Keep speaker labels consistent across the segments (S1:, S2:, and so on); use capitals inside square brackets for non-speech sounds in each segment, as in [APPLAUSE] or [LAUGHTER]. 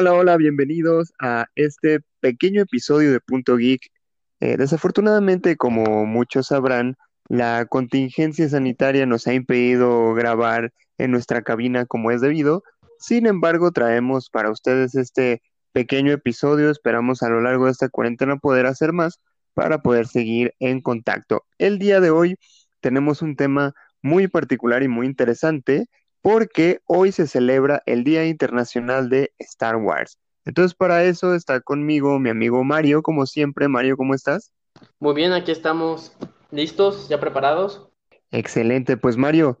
S1: Hola, hola, bienvenidos a este pequeño episodio de Punto Geek. Eh, desafortunadamente, como muchos sabrán, la contingencia sanitaria nos ha impedido grabar en nuestra cabina como es debido. Sin embargo, traemos para ustedes este pequeño episodio. Esperamos a lo largo de esta cuarentena poder hacer más para poder seguir en contacto. El día de hoy tenemos un tema muy particular y muy interesante porque hoy se celebra el Día Internacional de Star Wars. Entonces, para eso está conmigo mi amigo Mario, como siempre. Mario, ¿cómo estás?
S2: Muy bien, aquí estamos listos, ya preparados.
S1: Excelente, pues Mario,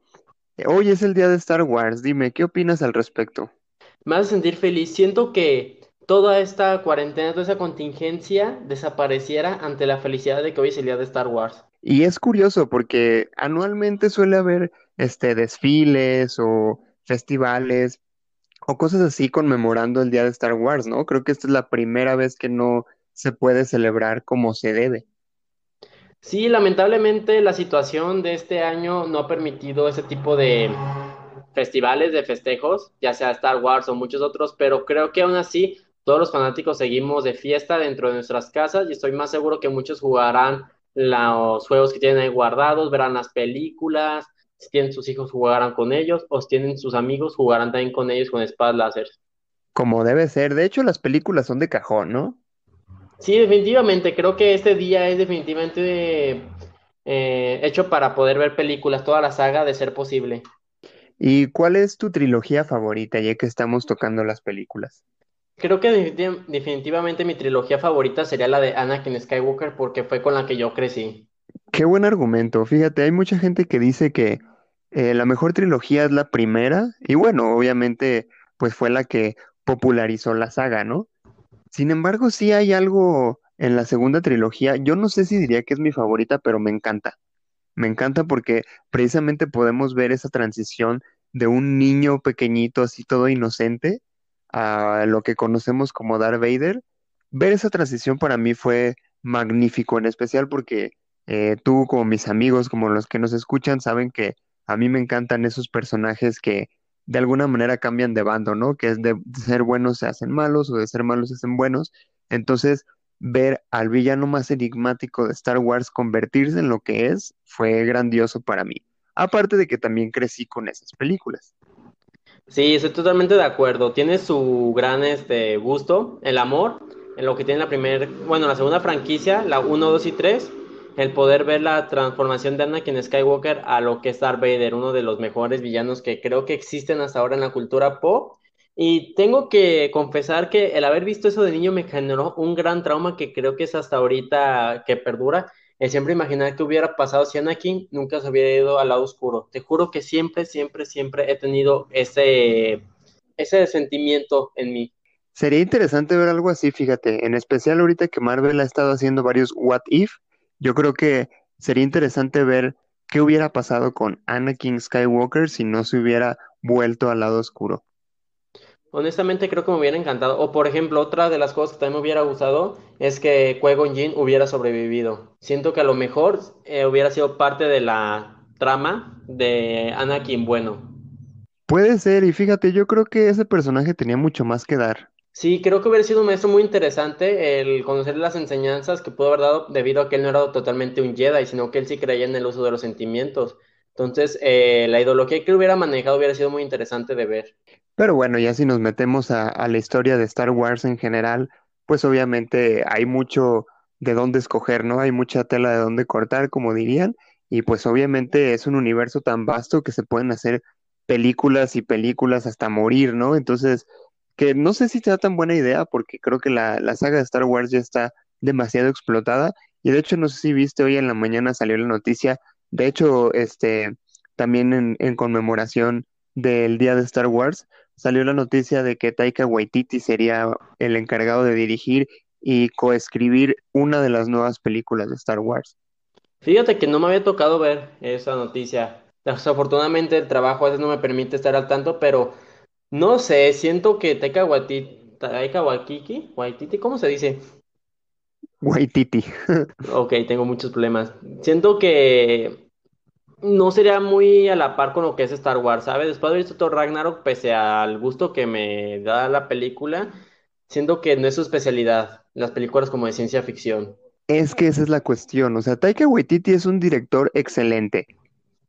S1: hoy es el Día de Star Wars. Dime, ¿qué opinas al respecto?
S2: Me hace sentir feliz. Siento que toda esta cuarentena, toda esa contingencia desapareciera ante la felicidad de que hoy es el Día de Star Wars.
S1: Y es curioso porque anualmente suele haber este desfiles o festivales o cosas así conmemorando el día de Star Wars, ¿no? Creo que esta es la primera vez que no se puede celebrar como se debe.
S2: Sí, lamentablemente la situación de este año no ha permitido ese tipo de festivales, de festejos, ya sea Star Wars o muchos otros, pero creo que aún así todos los fanáticos seguimos de fiesta dentro de nuestras casas y estoy más seguro que muchos jugarán los juegos que tienen ahí guardados, verán las películas, si tienen sus hijos jugarán con ellos, o si tienen sus amigos jugarán también con ellos con espadas láser.
S1: Como debe ser. De hecho, las películas son de cajón, ¿no?
S2: Sí, definitivamente. Creo que este día es definitivamente eh, hecho para poder ver películas, toda la saga de ser posible.
S1: ¿Y cuál es tu trilogía favorita, ya que estamos tocando las películas?
S2: Creo que definitivamente mi trilogía favorita sería la de Anakin Skywalker porque fue con la que yo crecí.
S1: Qué buen argumento. Fíjate, hay mucha gente que dice que eh, la mejor trilogía es la primera y bueno, obviamente pues fue la que popularizó la saga, ¿no? Sin embargo, sí hay algo en la segunda trilogía. Yo no sé si diría que es mi favorita, pero me encanta. Me encanta porque precisamente podemos ver esa transición de un niño pequeñito así todo inocente a lo que conocemos como Darth Vader, ver esa transición para mí fue magnífico, en especial porque eh, tú como mis amigos, como los que nos escuchan, saben que a mí me encantan esos personajes que de alguna manera cambian de bando, ¿no? Que es de ser buenos se hacen malos o de ser malos se hacen buenos. Entonces, ver al villano más enigmático de Star Wars convertirse en lo que es fue grandioso para mí. Aparte de que también crecí con esas películas.
S2: Sí, estoy totalmente de acuerdo. Tiene su gran este, gusto, el amor, en lo que tiene la primera, bueno, la segunda franquicia, la 1, 2 y 3, el poder ver la transformación de Anakin Skywalker a lo que es Darth Vader, uno de los mejores villanos que creo que existen hasta ahora en la cultura pop. Y tengo que confesar que el haber visto eso de niño me generó un gran trauma que creo que es hasta ahorita que perdura siempre imaginar qué hubiera pasado si Anakin nunca se hubiera ido al lado oscuro. Te juro que siempre, siempre, siempre he tenido ese, ese sentimiento en mí.
S1: Sería interesante ver algo así, fíjate, en especial ahorita que Marvel ha estado haciendo varios What If, yo creo que sería interesante ver qué hubiera pasado con Anakin Skywalker si no se hubiera vuelto al lado oscuro.
S2: Honestamente creo que me hubiera encantado. O por ejemplo, otra de las cosas que también me hubiera gustado es que Qui-Gon Jinn hubiera sobrevivido. Siento que a lo mejor eh, hubiera sido parte de la trama de Anakin bueno.
S1: Puede ser, y fíjate, yo creo que ese personaje tenía mucho más que dar.
S2: Sí, creo que hubiera sido un maestro muy interesante el conocer las enseñanzas que pudo haber dado debido a que él no era totalmente un Jedi, sino que él sí creía en el uso de los sentimientos. Entonces, eh, la ideología que hubiera manejado hubiera sido muy interesante de ver.
S1: Pero bueno, ya si nos metemos a, la historia de Star Wars en general, pues obviamente hay mucho de dónde escoger, ¿no? Hay mucha tela de dónde cortar, como dirían, y pues obviamente es un universo tan vasto que se pueden hacer películas y películas hasta morir, ¿no? Entonces, que no sé si sea tan buena idea, porque creo que la, la saga de Star Wars ya está demasiado explotada, y de hecho no sé si viste hoy en la mañana salió la noticia, de hecho, este, también en, en conmemoración del día de Star Wars, salió la noticia de que Taika Waititi sería el encargado de dirigir y coescribir una de las nuevas películas de Star Wars.
S2: Fíjate que no me había tocado ver esa noticia. Desafortunadamente el trabajo a veces no me permite estar al tanto, pero no sé, siento que Taika Waititi, Taika Waititi, Waititi, ¿cómo se dice?
S1: Waititi. [LAUGHS]
S2: ok, tengo muchos problemas. Siento que no sería muy a la par con lo que es Star Wars, ¿sabes? Después de haber visto todo Ragnarok, pese al gusto que me da la película, siendo que no es su especialidad, las películas como de ciencia ficción.
S1: Es que esa es la cuestión, o sea, Taika Waititi es un director excelente,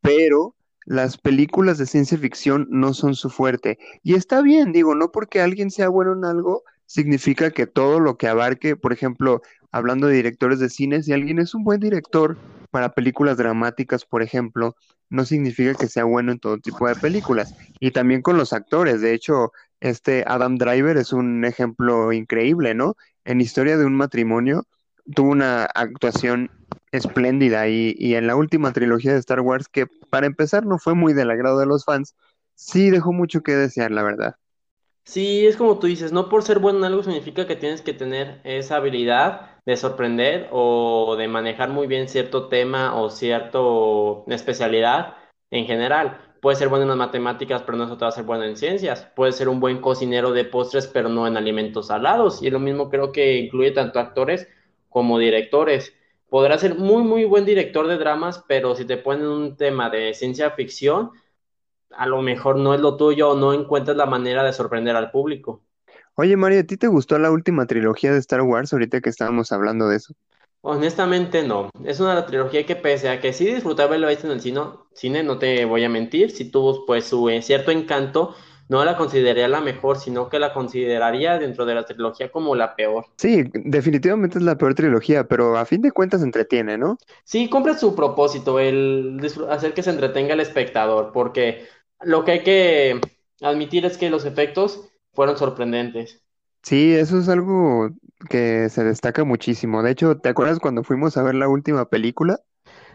S1: pero las películas de ciencia ficción no son su fuerte. Y está bien, digo, no porque alguien sea bueno en algo, significa que todo lo que abarque, por ejemplo, hablando de directores de cine, si alguien es un buen director para películas dramáticas, por ejemplo, no significa que sea bueno en todo tipo de películas. Y también con los actores, de hecho, este Adam Driver es un ejemplo increíble, ¿no? En Historia de un matrimonio tuvo una actuación espléndida y, y en la última trilogía de Star Wars, que para empezar no fue muy del agrado de los fans, sí dejó mucho que desear, la verdad.
S2: Sí, es como tú dices, no por ser bueno en algo significa que tienes que tener esa habilidad de sorprender o de manejar muy bien cierto tema o cierta especialidad en general. Puedes ser bueno en las matemáticas, pero no eso te va a ser bueno en ciencias. Puedes ser un buen cocinero de postres, pero no en alimentos salados. Y lo mismo creo que incluye tanto actores como directores. Podrás ser muy, muy buen director de dramas, pero si te ponen un tema de ciencia ficción, a lo mejor no es lo tuyo o no encuentras la manera de sorprender al público.
S1: Oye, Mario, ¿a ti te gustó la última trilogía de Star Wars ahorita que estábamos hablando de eso?
S2: Honestamente no, es una trilogía que pese a que sí disfruté haberlo visto en el cine, cine, no te voy a mentir, sí tuvo pues su eh, cierto encanto, no la consideraría la mejor, sino que la consideraría dentro de la trilogía como la peor.
S1: Sí, definitivamente es la peor trilogía, pero a fin de cuentas entretiene, ¿no?
S2: Sí, cumple su propósito, el hacer que se entretenga el espectador, porque lo que hay que admitir es que los efectos fueron sorprendentes.
S1: Sí, eso es algo que se destaca muchísimo. De hecho, ¿te acuerdas cuando fuimos a ver la última película?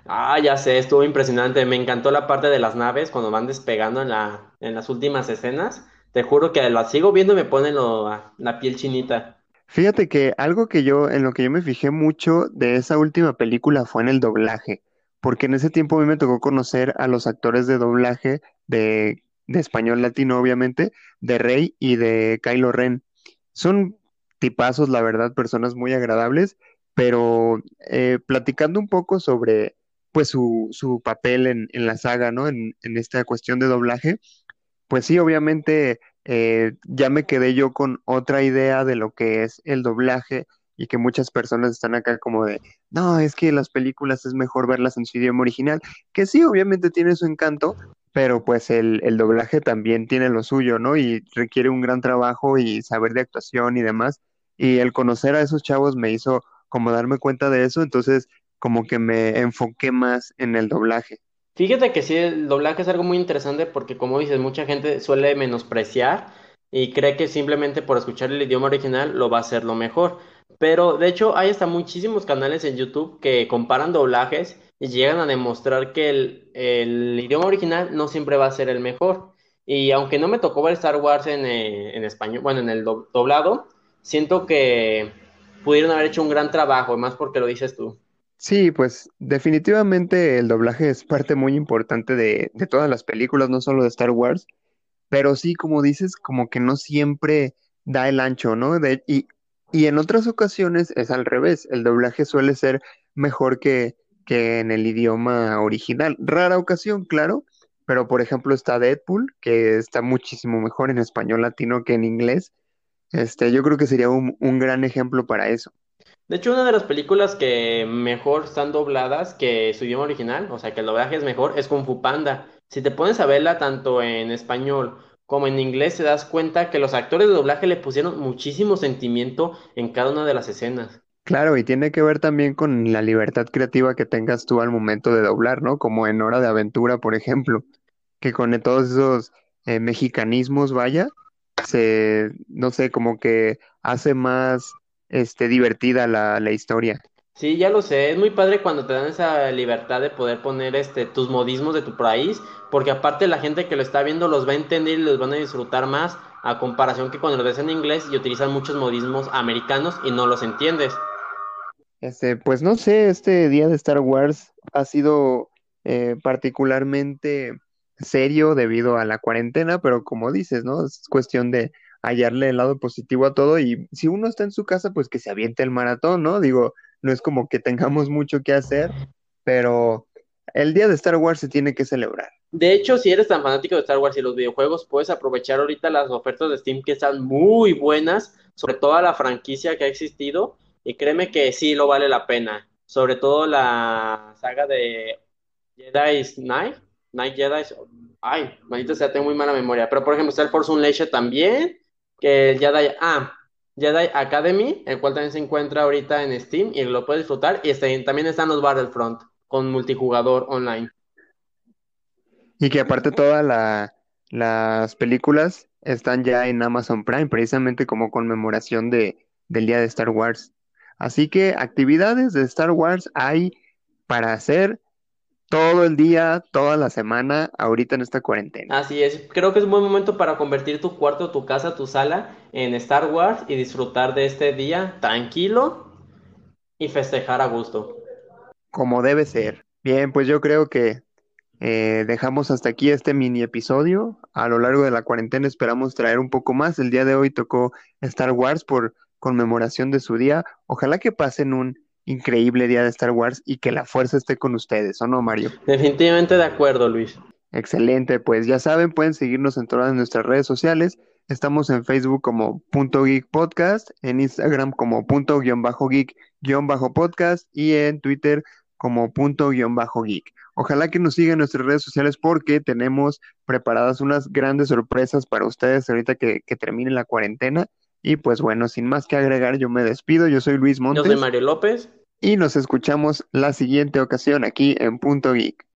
S2: Ah, ya sé, estuvo impresionante. Me encantó la parte de las naves cuando van despegando en la, en las últimas escenas. Te juro que la sigo viendo y me pone lo- la piel chinita.
S1: Fíjate que algo que yo, en lo que yo me fijé mucho de esa última película fue en el doblaje, porque en ese tiempo a mí me tocó conocer a los actores de doblaje de, español latino, obviamente, de Rey y de Kylo Ren. Son tipazos, la verdad, personas muy agradables, pero eh, platicando un poco sobre pues su, su papel en, la saga, ¿no? En, en esta cuestión de doblaje. Pues sí, obviamente eh, ya me quedé yo con otra idea de lo que es el doblaje y que muchas personas están acá como de, no, es que las películas es mejor verlas en su idioma original, que sí, obviamente tiene su encanto, pero pues el, el doblaje también tiene lo suyo, ¿no? Y requiere un gran trabajo y saber de actuación y demás. Y el conocer a esos chavos me hizo como darme cuenta de eso, entonces como que me enfoqué más en el doblaje.
S2: Fíjate que sí, el doblaje es algo muy interesante porque, como dices, mucha gente suele menospreciar y cree que simplemente por escuchar el idioma original lo va a hacer lo mejor. Pero de hecho, hay hasta muchísimos canales en YouTube que comparan doblajes y llegan a demostrar que el, el idioma original no siempre va a ser el mejor. Y aunque no me tocó ver Star Wars en, eh, en español, bueno, en el do- doblado, siento que pudieron haber hecho un gran trabajo, más porque lo dices tú.
S1: Sí, pues definitivamente el doblaje es parte muy importante de, de todas las películas, no solo de Star Wars, pero sí, como dices, como que no siempre da el ancho, ¿no? De- y, y en otras ocasiones es al revés, el doblaje suele ser mejor que, que en el idioma original. Rara ocasión, claro, pero por ejemplo está Deadpool, que está muchísimo mejor en español latino que en inglés. Este, yo creo que sería un, un gran ejemplo para eso.
S2: De hecho, una de las películas que mejor están dobladas que su idioma original, o sea, que el doblaje es mejor, es Kung Fu Panda. Si te pones a verla tanto en español como en inglés, te das cuenta que los actores de doblaje le pusieron muchísimo sentimiento en cada una de las escenas.
S1: Claro, y tiene que ver también con la libertad creativa que tengas tú al momento de doblar, ¿no? Como en Hora de Aventura, por ejemplo, que con todos esos eh, mexicanismos, vaya, se, no sé, como que hace más, este, divertida la, la historia.
S2: Sí, ya lo sé, es muy padre cuando te dan esa libertad de poder poner este tus modismos de tu país, porque aparte la gente que lo está viendo los va a entender y los van a disfrutar más, a comparación que cuando lo ves en inglés y utilizan muchos modismos americanos y no los entiendes.
S1: Este, pues no sé, este día de Star Wars ha sido eh, particularmente serio debido a la cuarentena, pero como dices, ¿no? Es cuestión de hallarle el lado positivo a todo y si uno está en su casa, pues que se aviente el maratón, ¿no? Digo, no es como que tengamos mucho que hacer, pero el día de Star Wars se tiene que celebrar.
S2: De hecho, si eres tan fanático de Star Wars y los videojuegos, puedes aprovechar ahorita las ofertas de Steam que están muy buenas sobre toda la franquicia que ha existido y créeme que sí lo vale la pena. Sobre todo la saga de Jedi Knight, Night Jedi. Ay, maldita sea, tengo muy mala memoria. Pero por ejemplo, está el Force Unleashed también, que el Jedi, ah, Jedi Academy, el cual también se encuentra ahorita en Steam y lo puedes disfrutar. Y también están los Battlefront con multijugador online.
S1: Y que aparte todas las películas están ya en Amazon Prime, precisamente como conmemoración de, del día de Star Wars. Así que actividades de Star Wars hay para hacer todo el día, toda la semana, ahorita en esta cuarentena.
S2: Así es, creo que es un buen momento para convertir tu cuarto, tu casa, tu sala en Star Wars y disfrutar de este día tranquilo y festejar a gusto.
S1: Como debe ser. Bien, pues yo creo que eh, dejamos hasta aquí este mini episodio. A lo largo de la cuarentena esperamos traer un poco más. El día de hoy tocó Star Wars por conmemoración de su día. Ojalá que pasen un increíble día de Star Wars y que la fuerza esté con ustedes, ¿o no, Mario?
S2: Definitivamente de acuerdo, Luis.
S1: Excelente, pues ya saben, pueden seguirnos en todas nuestras redes sociales. Estamos en Facebook como punto geek podcast, en Instagram como punto guion bajo geek guion bajo podcast y en Twitter como punto guion bajo geek. Ojalá que nos sigan en nuestras redes sociales porque tenemos preparadas unas grandes sorpresas para ustedes ahorita que, que termine la cuarentena. Y pues bueno, sin más que agregar, yo me despido. Yo soy Luis Montes.
S2: Yo soy Mario López.
S1: Y nos escuchamos la siguiente ocasión aquí en Punto Geek.